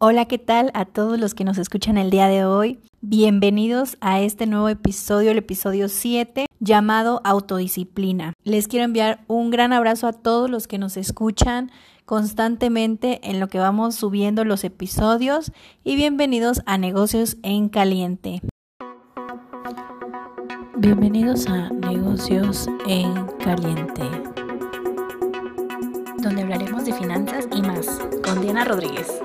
Hola, ¿qué tal a todos los que nos escuchan el día de hoy? Bienvenidos a este nuevo episodio, el episodio 7, llamado Autodisciplina. Les quiero enviar un gran abrazo a todos los que nos escuchan constantemente en lo que vamos subiendo los episodios y bienvenidos a Negocios en Caliente. Bienvenidos a Negocios en Caliente, donde hablaremos de finanzas y más con Diana Rodríguez.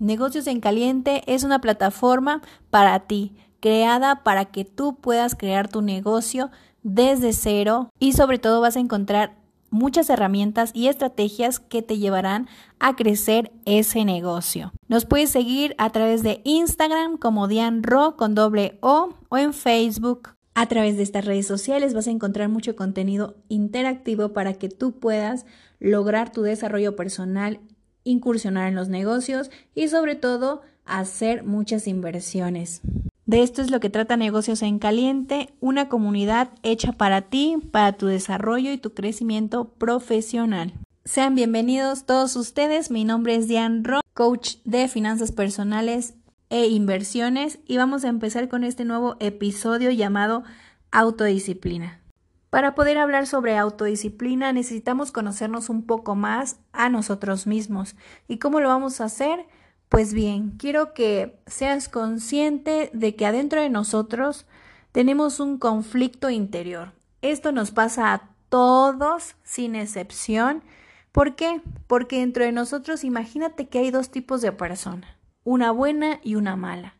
Negocios en Caliente es una plataforma para ti, creada para que tú puedas crear tu negocio desde cero y sobre todo vas a encontrar muchas herramientas y estrategias que te llevarán a crecer ese negocio. Nos puedes seguir a través de Instagram como Dianro con doble O o en Facebook. A través de estas redes sociales vas a encontrar mucho contenido interactivo para que tú puedas lograr tu desarrollo personal incursionar en los negocios y sobre todo hacer muchas inversiones. De esto es lo que trata Negocios en Caliente, una comunidad hecha para ti, para tu desarrollo y tu crecimiento profesional. Sean bienvenidos todos ustedes, mi nombre es Diane Rock, coach de finanzas personales e inversiones y vamos a empezar con este nuevo episodio llamado Autodisciplina. Para poder hablar sobre autodisciplina necesitamos conocernos un poco más a nosotros mismos. ¿Y cómo lo vamos a hacer? Pues bien, quiero que seas consciente de que adentro de nosotros tenemos un conflicto interior. Esto nos pasa a todos sin excepción. ¿Por qué? Porque dentro de nosotros imagínate que hay dos tipos de persona, una buena y una mala.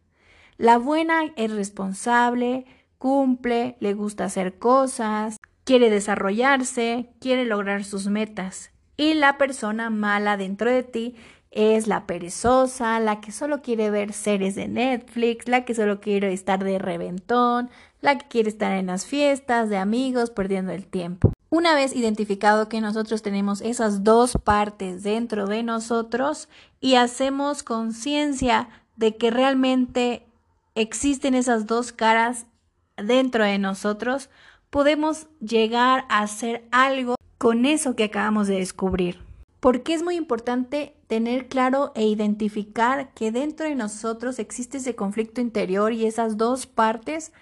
La buena es responsable, cumple, le gusta hacer cosas, quiere desarrollarse, quiere lograr sus metas. Y la persona mala dentro de ti es la perezosa, la que solo quiere ver series de Netflix, la que solo quiere estar de reventón, la que quiere estar en las fiestas de amigos perdiendo el tiempo. Una vez identificado que nosotros tenemos esas dos partes dentro de nosotros y hacemos conciencia de que realmente existen esas dos caras dentro de nosotros, podemos llegar a hacer algo con eso que acabamos de descubrir. Porque es muy importante tener claro e identificar que dentro de nosotros existe ese conflicto interior y esas dos partes,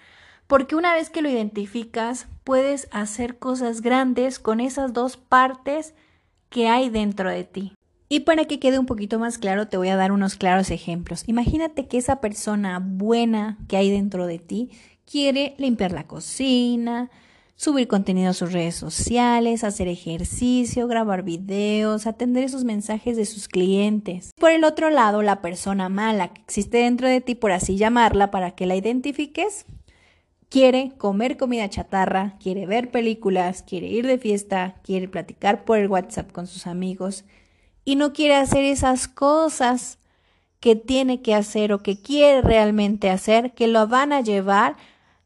porque una vez que lo identificas, puedes hacer cosas grandes con esas dos partes que hay dentro de ti. Y para que quede un poquito más claro, te voy a dar unos claros ejemplos. Imagínate que esa persona buena que hay dentro de ti quiere limpiar la cocina, subir contenido a sus redes sociales, hacer ejercicio, grabar videos, atender esos mensajes de sus clientes. Por el otro lado, la persona mala que existe dentro de ti, por así llamarla, para que la identifiques, quiere comer comida chatarra, quiere ver películas, quiere ir de fiesta, quiere platicar por el WhatsApp con sus amigos y no quiere hacer esas cosas que tiene que hacer o que quiere realmente hacer, que lo van a llevar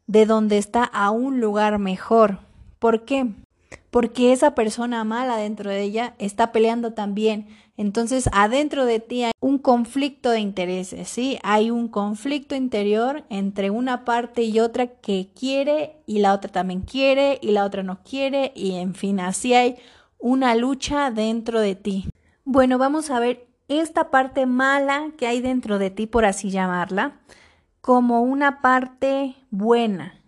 de donde está a un lugar mejor. ¿Por qué? Porque esa persona mala dentro de ella está peleando también. Entonces, adentro de ti hay un conflicto de intereses, ¿sí? Hay un conflicto interior entre una parte y otra que quiere y la otra también quiere y la otra no quiere y en fin, así hay una lucha dentro de ti. Bueno, vamos a ver esta parte mala que hay dentro de ti, por así llamarla como una parte buena,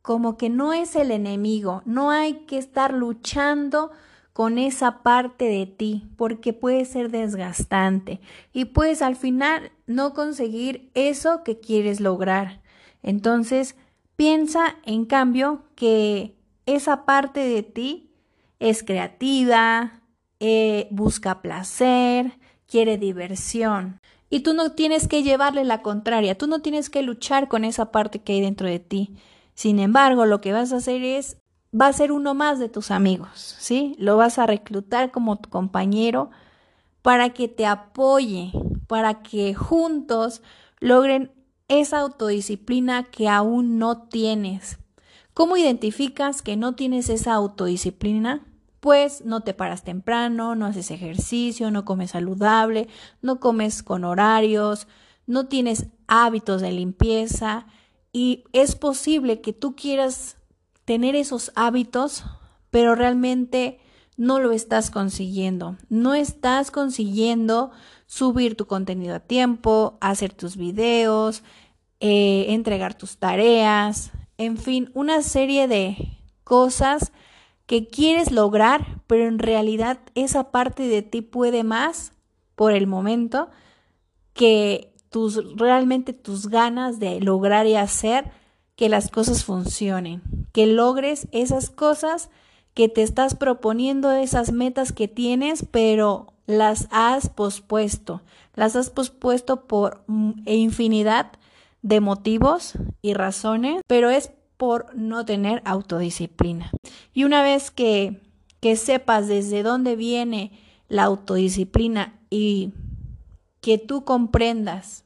como que no es el enemigo, no hay que estar luchando con esa parte de ti, porque puede ser desgastante y puedes al final no conseguir eso que quieres lograr. Entonces, piensa en cambio que esa parte de ti es creativa, eh, busca placer, quiere diversión. Y tú no tienes que llevarle la contraria, tú no tienes que luchar con esa parte que hay dentro de ti. Sin embargo, lo que vas a hacer es, va a ser uno más de tus amigos, ¿sí? Lo vas a reclutar como tu compañero para que te apoye, para que juntos logren esa autodisciplina que aún no tienes. ¿Cómo identificas que no tienes esa autodisciplina? Pues no te paras temprano, no haces ejercicio, no comes saludable, no comes con horarios, no tienes hábitos de limpieza y es posible que tú quieras tener esos hábitos, pero realmente no lo estás consiguiendo. No estás consiguiendo subir tu contenido a tiempo, hacer tus videos, eh, entregar tus tareas, en fin, una serie de cosas que quieres lograr, pero en realidad esa parte de ti puede más por el momento que tus realmente tus ganas de lograr y hacer que las cosas funcionen, que logres esas cosas que te estás proponiendo, esas metas que tienes, pero las has pospuesto. Las has pospuesto por infinidad de motivos y razones, pero es por no tener autodisciplina. Y una vez que, que sepas desde dónde viene la autodisciplina y que tú comprendas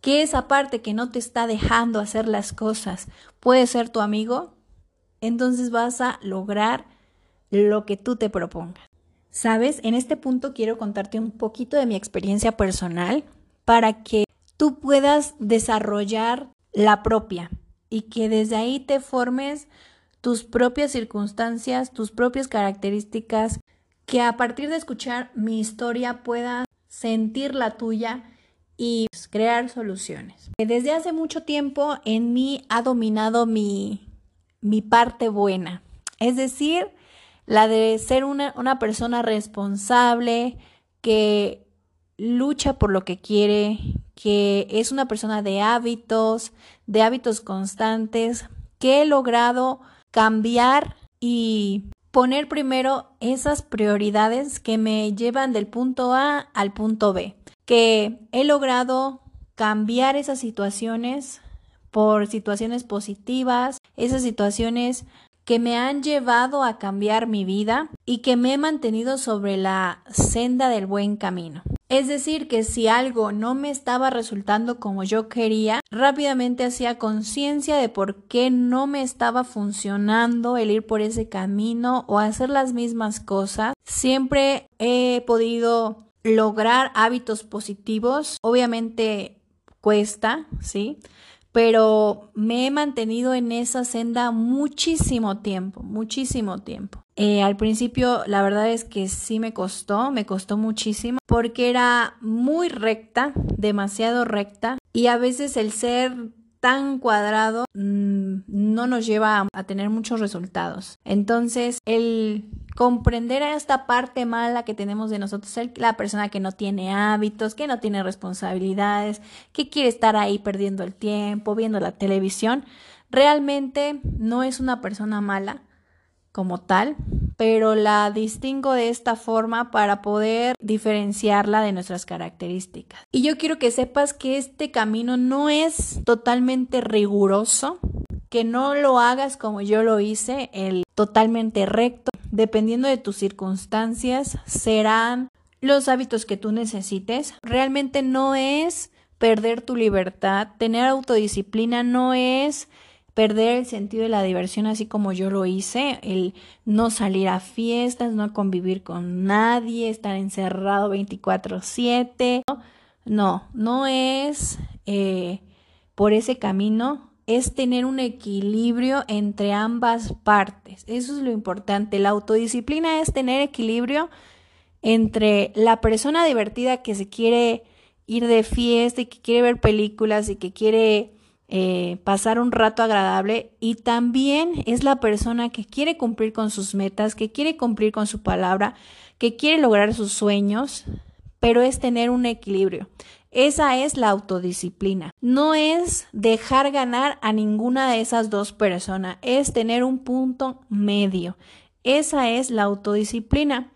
que esa parte que no te está dejando hacer las cosas puede ser tu amigo, entonces vas a lograr lo que tú te propongas. Sabes, en este punto quiero contarte un poquito de mi experiencia personal para que tú puedas desarrollar la propia y que desde ahí te formes tus propias circunstancias, tus propias características, que a partir de escuchar mi historia puedas sentir la tuya y crear soluciones. Desde hace mucho tiempo en mí ha dominado mi, mi parte buena, es decir, la de ser una, una persona responsable, que lucha por lo que quiere, que es una persona de hábitos, de hábitos constantes, que he logrado cambiar y poner primero esas prioridades que me llevan del punto A al punto B, que he logrado cambiar esas situaciones por situaciones positivas, esas situaciones que me han llevado a cambiar mi vida y que me he mantenido sobre la senda del buen camino. Es decir, que si algo no me estaba resultando como yo quería, rápidamente hacía conciencia de por qué no me estaba funcionando el ir por ese camino o hacer las mismas cosas. Siempre he podido lograr hábitos positivos. Obviamente cuesta, ¿sí? Pero me he mantenido en esa senda muchísimo tiempo, muchísimo tiempo. Eh, al principio la verdad es que sí me costó, me costó muchísimo porque era muy recta, demasiado recta y a veces el ser tan cuadrado mm, no nos lleva a, tener muchos resultados. Entonces, el comprender esta parte mala que tenemos de nosotros, la persona que no tiene hábitos, que no tiene responsabilidades, que quiere estar ahí perdiendo el tiempo, viendo la televisión, realmente no es una persona mala como tal, pero la distingo de esta forma para poder diferenciarla de nuestras características. Y yo quiero que sepas que este camino no es totalmente riguroso, que no lo hagas como yo lo hice, el totalmente recto. Dependiendo de tus circunstancias, serán los hábitos que tú necesites. Realmente no es perder tu libertad, tener autodisciplina no es perder el sentido de la diversión así como yo lo hice, el no salir a fiestas, no convivir con nadie, estar encerrado 24/7. No, no es eh, por ese camino, es tener un equilibrio entre ambas partes. Eso es lo importante. La autodisciplina es tener equilibrio entre la persona divertida que se quiere ir de fiesta y que quiere ver películas y que quiere eh, pasar un rato agradable y también es la persona que quiere cumplir con sus metas, que quiere cumplir con su palabra, que quiere lograr sus sueños, pero es tener un equilibrio. Esa es la autodisciplina. No es dejar ganar a ninguna de esas dos personas, es tener un punto medio. Esa es la autodisciplina.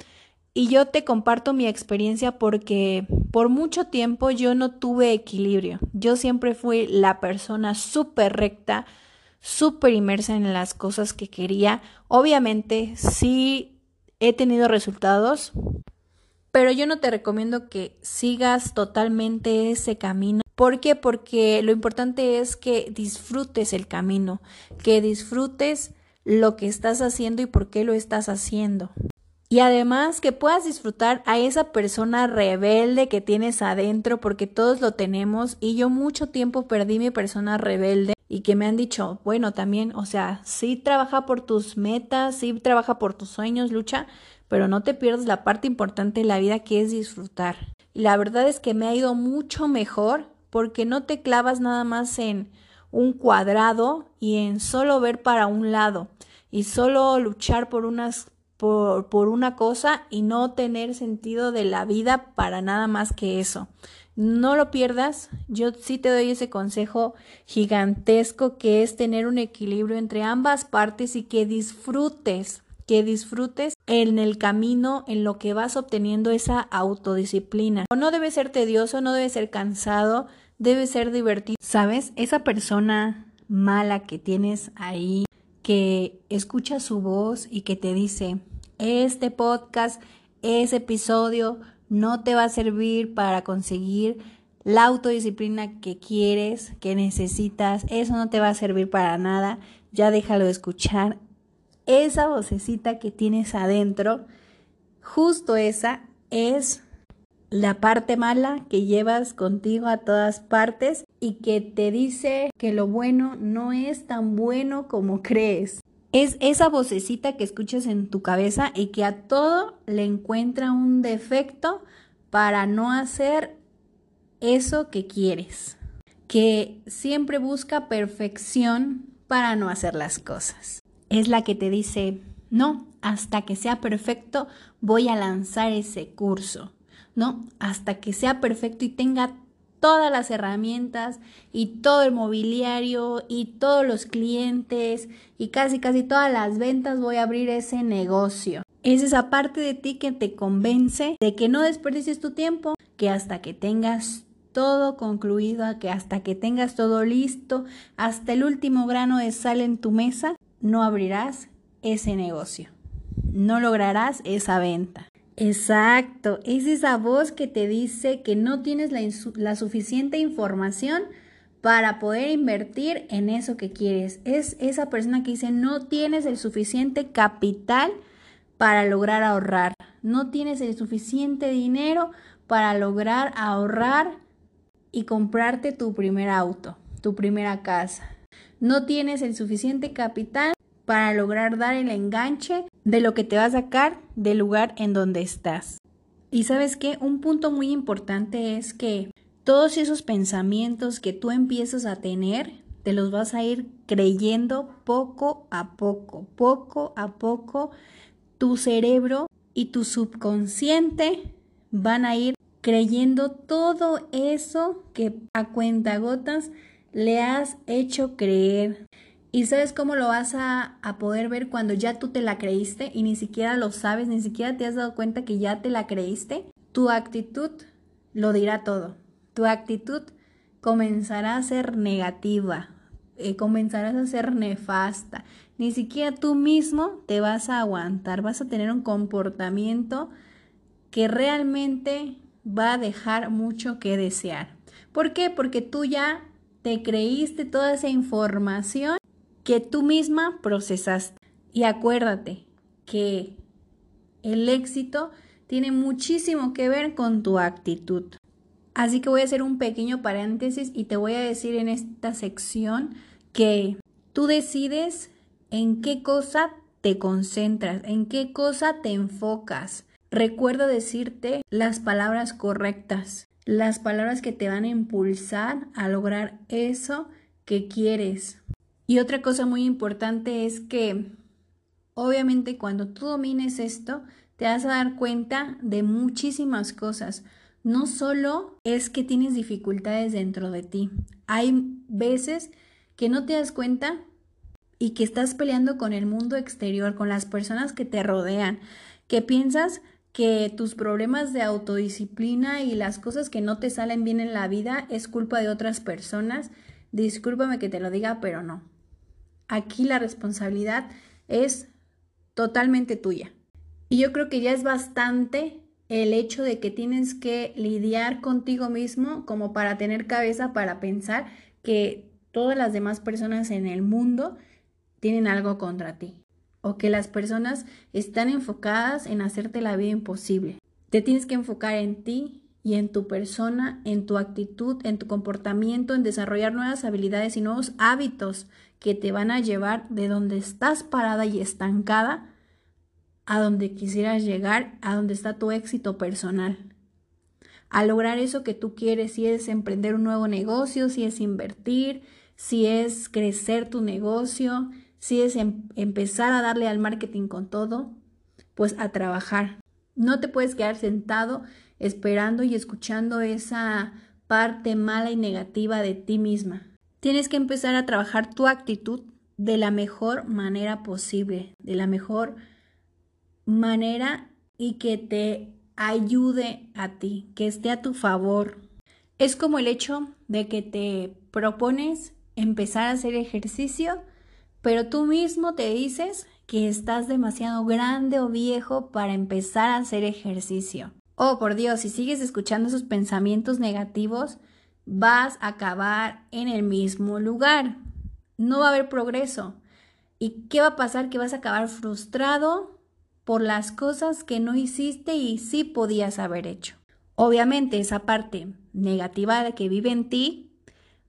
Y yo te comparto mi experiencia porque por mucho tiempo yo no tuve equilibrio. Yo siempre fui la persona súper recta, súper inmersa en las cosas que quería. Obviamente sí he tenido resultados, pero yo no te recomiendo que sigas totalmente ese camino. ¿Por qué? Porque lo importante es que disfrutes el camino, que disfrutes lo que estás haciendo y por qué lo estás haciendo. Y además que puedas disfrutar a esa persona rebelde que tienes adentro, porque todos lo tenemos. Y yo mucho tiempo perdí mi persona rebelde y que me han dicho, bueno, también, o sea, sí trabaja por tus metas, sí trabaja por tus sueños, lucha, pero no te pierdas la parte importante de la vida que es disfrutar. Y la verdad es que me ha ido mucho mejor porque no te clavas nada más en un cuadrado y en solo ver para un lado y solo luchar por unas por, por, una cosa y no tener sentido de la vida para nada más que eso. No lo pierdas, yo sí te doy ese consejo gigantesco que es tener un equilibrio entre ambas partes y que disfrutes, que disfrutes en el camino en lo que vas obteniendo esa autodisciplina. No debe ser tedioso, no debe ser cansado, debe ser divertido. ¿Sabes? Esa persona mala que tienes ahí, que escucha su voz y que te dice, este podcast, ese episodio no te va a servir para conseguir la autodisciplina que quieres, que necesitas, eso no te va a servir para nada, ya déjalo escuchar. Esa vocecita que tienes adentro, justo esa es la parte mala que llevas contigo a todas partes y que te dice que lo bueno no es tan bueno como crees. Es esa vocecita que escuchas en tu cabeza y que a todo le encuentra un defecto para no hacer eso que quieres. Que siempre busca perfección para no hacer las cosas. Es la que te dice, no, hasta que sea perfecto voy a lanzar ese curso. No, hasta que sea perfecto y tenga todas las herramientas y todo el mobiliario y todos los clientes y casi casi todas las ventas voy a abrir ese negocio. Es esa parte de ti que te convence de que no desperdicies tu tiempo, que hasta que tengas todo concluido, que hasta que tengas todo listo, hasta el último grano de sal en tu mesa, no abrirás ese negocio. No lograrás esa venta. Exacto, es esa voz que te dice que no tienes la, suficiente información para poder invertir en eso que quieres. Es esa persona que dice no tienes el suficiente capital para lograr ahorrar. No tienes el suficiente dinero para lograr ahorrar y comprarte tu primer auto, tu primera casa. No tienes el suficiente capital para lograr dar el enganche de lo que te va a sacar del lugar en donde estás. Y sabes qué, un punto muy importante es que todos esos pensamientos que tú empiezas a tener, te los vas a ir creyendo poco a poco, poco a poco. Tu cerebro y tu subconsciente van a ir creyendo todo eso que a cuentagotas le has hecho creer. ¿Y sabes cómo lo vas a, poder ver cuando ya tú te la creíste y ni siquiera lo sabes, ni siquiera te has dado cuenta que ya te la creíste? Tu actitud lo dirá todo. Tu actitud comenzará a ser negativa, eh, comenzarás a ser nefasta. Ni siquiera tú mismo te vas a aguantar, vas a tener un comportamiento que realmente va a dejar mucho que desear. ¿Por qué? Porque tú ya te creíste toda esa información que tú misma procesaste. Y acuérdate que el éxito tiene muchísimo que ver con tu actitud. Así que voy a hacer un pequeño paréntesis y te voy a decir en esta sección que tú decides en qué cosa te concentras, en qué cosa te enfocas. Recuerda decirte las palabras correctas, las palabras que te van a impulsar a lograr eso que quieres. Y otra cosa muy importante es que obviamente cuando tú domines esto, te vas a dar cuenta de muchísimas cosas. No solo es que tienes dificultades dentro de ti, hay veces que no te das cuenta y que estás peleando con el mundo exterior, con las personas que te rodean, que piensas que tus problemas de autodisciplina y las cosas que no te salen bien en la vida es culpa de otras personas. Discúlpame que te lo diga, pero no. Aquí la responsabilidad es totalmente tuya. Y yo creo que ya es bastante el hecho de que tienes que lidiar contigo mismo como para tener cabeza para pensar que todas las demás personas en el mundo tienen algo contra ti o que las personas están enfocadas en hacerte la vida imposible. Te tienes que enfocar en ti y en tu persona, en tu actitud, en tu comportamiento, en desarrollar nuevas habilidades y nuevos hábitos que te van a llevar de donde estás parada y estancada a donde quisieras llegar, a donde está tu éxito personal. A lograr eso que tú quieres, si es emprender un nuevo negocio, si es invertir, si es crecer tu negocio, si es em, empezar a darle al marketing con todo, pues a trabajar. No te puedes quedar sentado esperando y escuchando esa parte mala y negativa de ti misma. Tienes que empezar a trabajar tu actitud de la mejor manera posible, de la mejor manera y que te ayude a ti, que esté a tu favor. Es como el hecho de que te propones empezar a hacer ejercicio, pero tú mismo te dices que estás demasiado grande o viejo para empezar a hacer ejercicio. Oh, por Dios, si sigues escuchando esos pensamientos negativos, vas a acabar en el mismo lugar. No va a haber progreso. ¿Y qué va a pasar? Que vas a acabar frustrado por las cosas que no hiciste y sí podías haber hecho. Obviamente esa parte negativa que vive en ti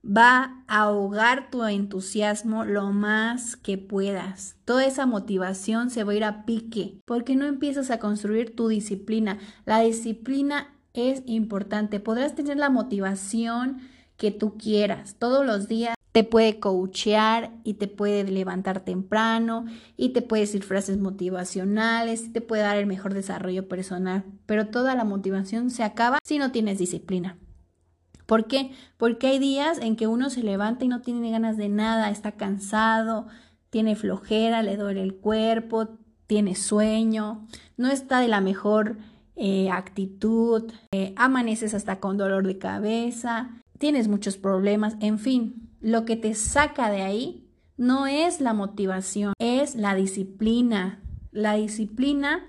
va a ahogar tu entusiasmo lo más que puedas. Toda esa motivación se va a ir a pique porque no empiezas a construir tu disciplina. La disciplina es importante. Podrás tener la motivación que tú quieras todos los días te puede coachear y te puede levantar temprano y te puede decir frases motivacionales te puede dar el mejor desarrollo personal, pero toda la motivación se acaba si no tienes disciplina. ¿Por qué? Porque hay días en que uno se levanta y no tiene ganas de nada, está cansado, tiene flojera, le duele el cuerpo, tiene sueño, no está de la mejor eh, actitud, eh, amaneces hasta con dolor de cabeza, tienes muchos problemas, en fin, lo que te saca de ahí no es la motivación, es la disciplina. La disciplina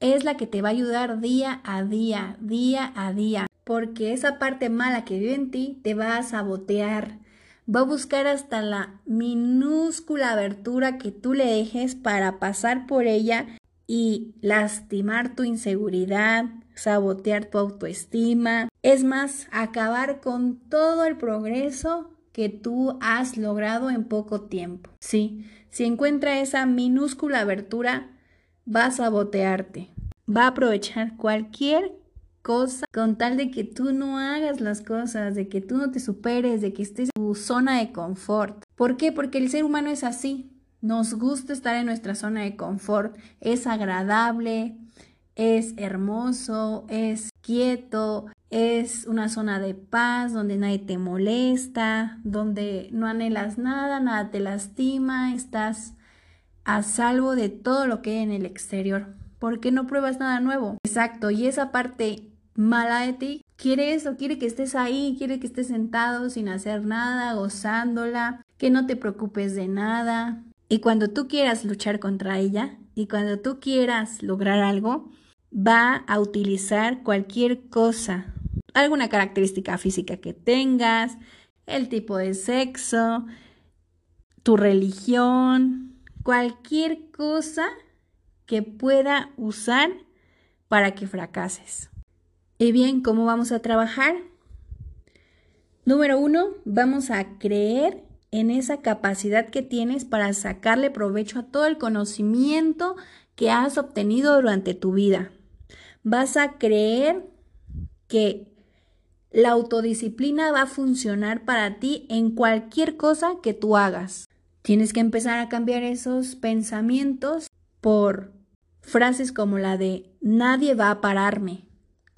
es la que te va a ayudar día a día, día a día, porque esa parte mala que vive en ti te va a sabotear, va a buscar hasta la minúscula abertura que tú le dejes para pasar por ella y lastimar tu inseguridad, sabotear tu autoestima, es más, acabar con todo el progreso que tú has logrado en poco tiempo. Sí, si encuentra esa minúscula abertura, va a sabotearte, va a aprovechar cualquier cosa con tal de que tú no hagas las cosas, de que tú no te superes, de que estés en tu zona de confort. ¿Por qué? Porque el ser humano es así. Nos gusta estar en nuestra zona de confort. Es agradable, es hermoso, es quieto, es una zona de paz donde nadie te molesta, donde no anhelas nada, nada te lastima, estás a salvo de todo lo que hay en el exterior, porque no pruebas nada nuevo. Exacto, y esa parte mala de ti quiere eso, quiere que estés ahí, quiere que estés sentado sin hacer nada, gozándola, que no te preocupes de nada. Y cuando tú quieras luchar contra ella y cuando tú quieras lograr algo, va a utilizar cualquier cosa alguna característica física que tengas, el tipo de sexo, tu religión, cualquier cosa que pueda usar para que fracases. Y bien, ¿cómo vamos a trabajar? Número uno, vamos a creer en esa capacidad que tienes para sacarle provecho a todo el conocimiento que has obtenido durante tu vida. Vas a creer que la autodisciplina va a funcionar para ti en cualquier cosa que tú hagas. Tienes que empezar a cambiar esos pensamientos por frases como la de nadie va a pararme.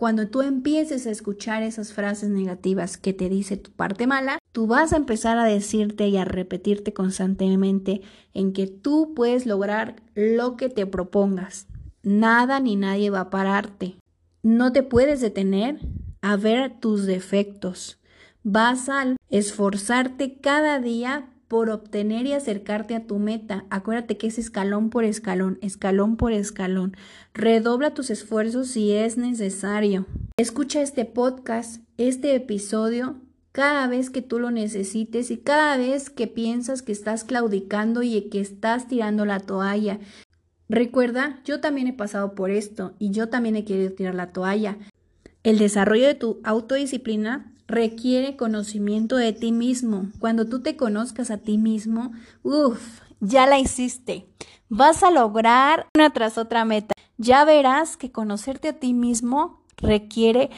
Cuando tú empieces a escuchar esas frases negativas que te dice tu parte mala, tú vas a empezar a decirte y a repetirte constantemente en que tú puedes lograr lo que te propongas. Nada ni nadie va a pararte. No te puedes detener a ver tus defectos. Vas a esforzarte cada día por obtener y acercarte a tu meta. Acuérdate que es escalón por escalón, escalón por escalón. Redobla tus esfuerzos si es necesario. Escucha este podcast, este episodio, cada vez que tú lo necesites y cada vez que piensas que estás claudicando y que estás tirando la toalla. Recuerda, yo también he pasado por esto y yo también he querido tirar la toalla. El desarrollo de tu autodisciplina requiere conocimiento de ti mismo. Cuando tú te conozcas a ti mismo, uff, ya la hiciste. Vas a lograr una tras otra meta. Ya verás que conocerte a ti mismo requiere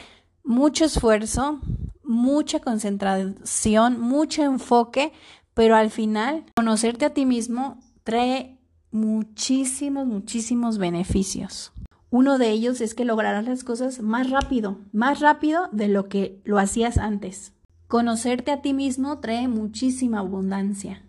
mucho esfuerzo, mucha concentración, mucho enfoque, pero al final conocerte a ti mismo trae muchísimos, muchísimos beneficios. Uno de ellos es que lograrás las cosas más rápido, más rápido de lo que lo hacías antes. Conocerte a ti mismo trae muchísima abundancia.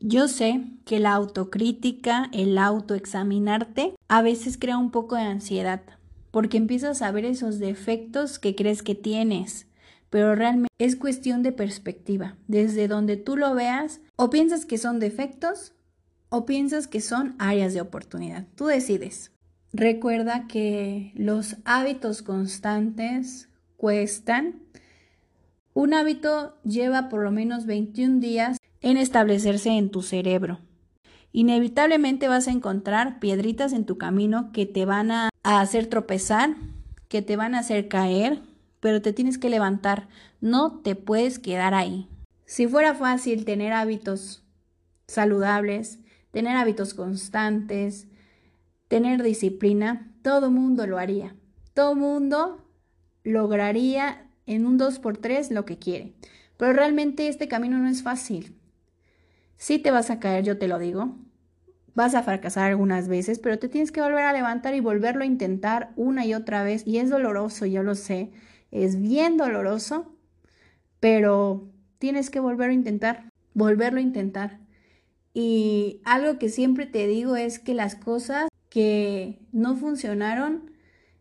Yo sé que la autocrítica, el autoexaminarte, a veces crea un poco de ansiedad, porque empiezas a ver esos defectos que crees que tienes, pero realmente es cuestión de perspectiva. Desde donde tú lo veas, o piensas que son defectos o piensas que son áreas de oportunidad. Tú decides. Recuerda que los hábitos constantes cuestan. Un hábito lleva por lo menos 21 días en establecerse en tu cerebro. Inevitablemente vas a encontrar piedritas en tu camino que te van a, hacer tropezar, que te van a hacer caer, pero te tienes que levantar, no te puedes quedar ahí. Si fuera fácil tener hábitos saludables, tener hábitos constantes, tener disciplina, todo mundo lo haría. Todo mundo lograría en un 2x3 lo que quiere. Pero realmente este camino no es fácil. Sí te vas a caer, yo te lo digo. Vas a fracasar algunas veces, pero te tienes que volver a levantar y volverlo a intentar una y otra vez. Y es doloroso, yo lo sé es bien doloroso, pero tienes que volverlo a intentar, volverlo a intentar. Y algo que siempre te digo es que las cosas que no funcionaron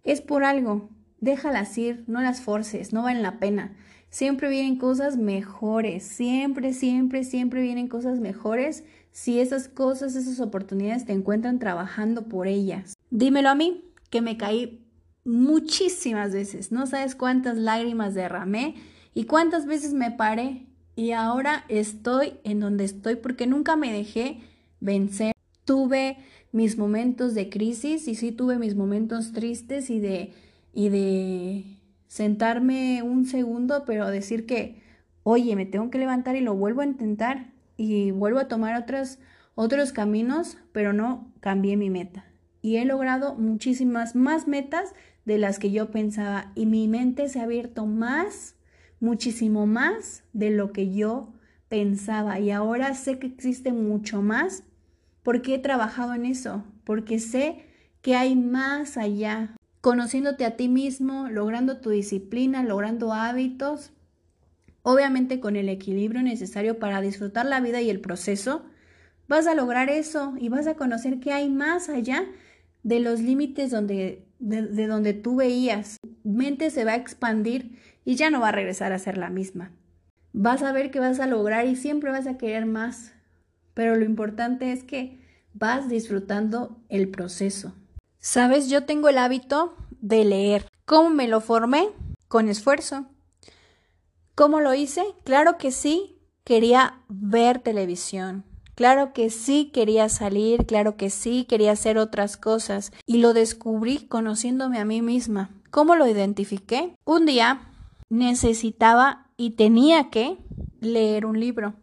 es por algo. Déjalas ir, no las forces, no valen la pena. Siempre vienen cosas mejores, siempre, siempre, siempre vienen cosas mejores si esas cosas, esas oportunidades te encuentran trabajando por ellas. Dímelo a mí, que me caí muchísimas veces. No sabes cuántas lágrimas derramé y cuántas veces me paré y ahora estoy en donde estoy porque nunca me dejé vencer. Tuve mis momentos de crisis y sí tuve mis momentos tristes y de y de sentarme un segundo, pero decir que, oye, me tengo que levantar y lo vuelvo a intentar y vuelvo a tomar otros, otros caminos, pero no cambié mi meta. Y he logrado muchísimas más metas de las que yo pensaba y mi mente se ha abierto más, muchísimo más de lo que yo pensaba y ahora sé que existe mucho más porque he trabajado en eso, porque sé que hay más allá, conociéndote a ti mismo, logrando tu disciplina, logrando hábitos, obviamente con el equilibrio necesario para disfrutar la vida y el proceso, vas a lograr eso y vas a conocer que hay más allá de los límites donde de, donde tú veías. Mente se va a expandir y ya no va a regresar a ser la misma. Vas a ver que vas a lograr y siempre vas a querer más. Pero lo importante es que vas disfrutando el proceso. Sabes, yo tengo el hábito de leer. ¿Cómo me lo formé? Con esfuerzo. ¿Cómo lo hice? Claro que sí, quería ver televisión. Claro que sí quería salir, claro que sí quería hacer otras cosas y lo descubrí conociéndome a mí misma. ¿Cómo lo identifiqué? Un día necesitaba y tenía que leer un libro.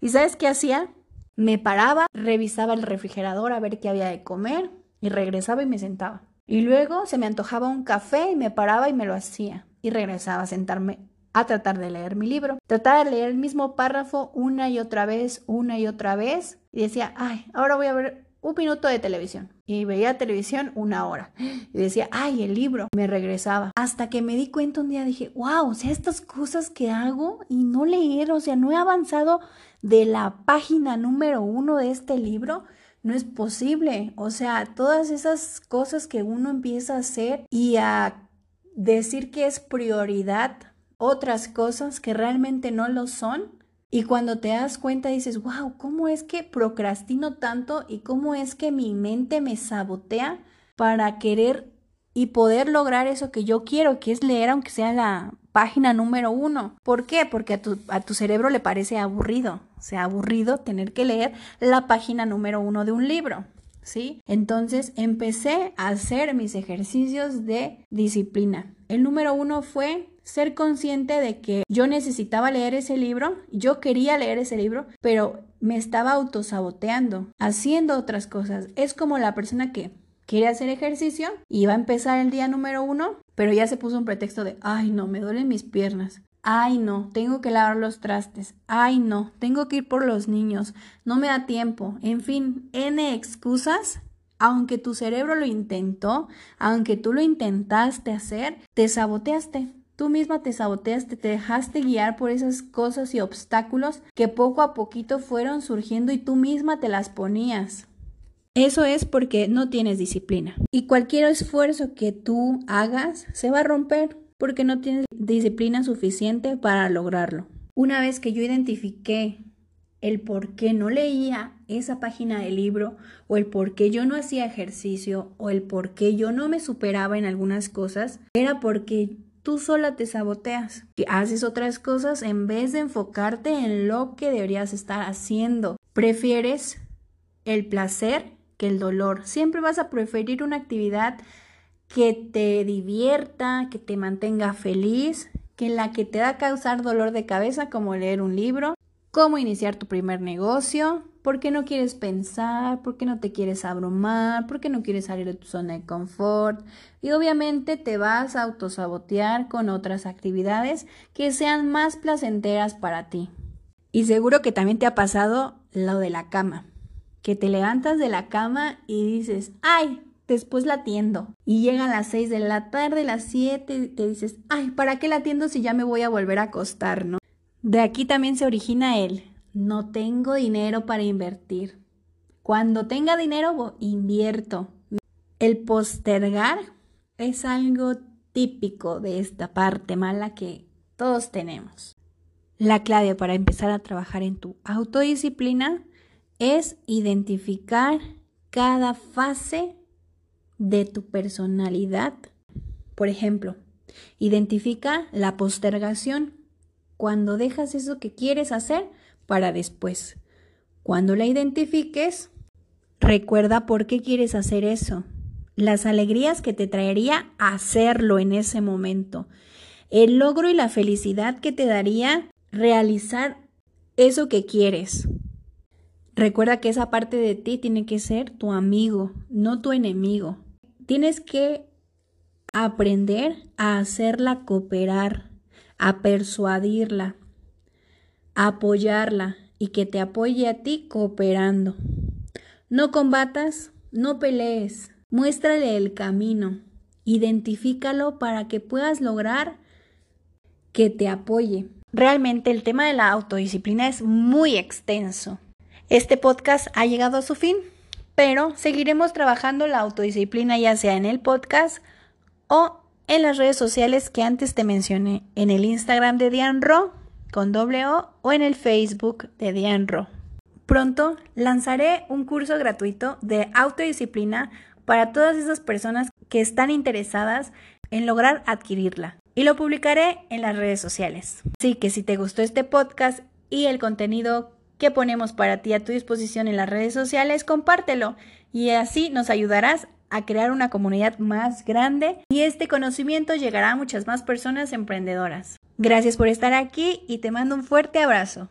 ¿Y sabes qué hacía? Me paraba, revisaba el refrigerador a ver qué había de comer y regresaba y me sentaba. Y luego se me antojaba un café y me paraba y me lo hacía. Y regresaba a sentarme a tratar de leer mi libro. Trataba de leer el mismo párrafo una y otra vez, una y otra vez, y decía, ay, ahora voy a ver un minuto de televisión. Y veía televisión una hora. Y decía, ay, el libro. Me regresaba. Hasta que me di cuenta un día, dije, wow, o sea, estas cosas que hago y no leer, o sea, no he avanzado de la página número uno de este libro. No es posible. O sea, todas esas cosas que uno empieza a hacer y a decir que es prioridad otras cosas que realmente no lo son. Y cuando te das cuenta dices, wow, ¿cómo es que procrastino tanto y cómo es que mi mente me sabotea para querer y poder lograr eso que yo quiero, que es leer aunque sea la página número uno. ¿Por qué? Porque a tu, a tu cerebro le parece aburrido, o sea, aburrido tener que leer la página número uno de un libro. ¿Sí? Entonces empecé a hacer mis ejercicios de disciplina El número uno fue ser consciente de que yo necesitaba leer ese libro, yo quería leer ese libro, pero me estaba autosaboteando, haciendo otras cosas. Es como la persona que quiere hacer ejercicio y va a empezar el día número uno, pero ya se puso un pretexto de, ay no, me duelen mis piernas. Ay no, tengo que lavar los trastes. Ay no, tengo que ir por los niños. No me da tiempo. En fin, N excusas. Aunque tu cerebro lo intentó, aunque tú lo intentaste hacer, te saboteaste. Tú misma te saboteaste, te dejaste guiar por esas cosas y obstáculos que poco a poquito fueron surgiendo y tú misma te las ponías. Eso es porque no tienes disciplina. Y cualquier esfuerzo que tú hagas se va a romper porque no tienes disciplina suficiente para lograrlo. Una vez que yo identifiqué el por qué no leía esa página del libro o el por qué yo no hacía ejercicio o el por qué yo no me superaba en algunas cosas, era porque tú sola te saboteas, que haces otras cosas en vez de enfocarte en lo que deberías estar haciendo. Prefieres el placer que el dolor. Siempre vas a preferir una actividad que te divierta, que te mantenga feliz, que la que te da causar dolor de cabeza, como leer un libro, cómo iniciar tu primer negocio, por qué no quieres pensar, por qué no te quieres abrumar, por qué no quieres salir de tu zona de confort. Y obviamente te vas a autosabotear con otras actividades que sean más placenteras para ti. Y seguro que también te ha pasado lo de la cama que te levantas de la cama y dices, ay, después la atiendo. Y llegan las 6 de la tarde, las 7, y te dices, ay, ¿para qué la atiendo si ya me voy a volver a acostar, no? De aquí también se origina el, no tengo dinero para invertir. Cuando tenga dinero, invierto. El postergar es algo típico de esta parte mala que todos tenemos. La clave para empezar a trabajar en tu autodisciplina es identificar cada fase de tu personalidad. Por ejemplo, identifica la postergación, cuando dejas eso que quieres hacer para después. Cuando la identifiques, recuerda por qué quieres hacer eso, las alegrías que te traería hacerlo en ese momento, el logro y la felicidad que te daría realizar eso que quieres. Recuerda que esa parte de ti tiene que ser tu amigo, no tu enemigo. Tienes que aprender a hacerla cooperar, a persuadirla, a apoyarla y que te apoye a ti cooperando. No combatas, no pelees, muéstrale el camino, identifícalo para que puedas lograr que te apoye. Realmente el tema de la autodisciplina es muy extenso. Este podcast ha llegado a su fin, pero seguiremos trabajando la autodisciplina ya sea en el podcast o en las redes sociales que antes te mencioné, en el Instagram de Diane Ro con doble O o en el Facebook de Diane Ro. Pronto lanzaré un curso gratuito de autodisciplina para todas esas personas que están interesadas en lograr adquirirla y lo publicaré en las redes sociales. Así que si te gustó este podcast y el contenido que ponemos para ti a tu disposición en las redes sociales, compártelo y así nos ayudarás a crear una comunidad más grande y este conocimiento llegará a muchas más personas emprendedoras. Gracias por estar aquí y te mando un fuerte abrazo.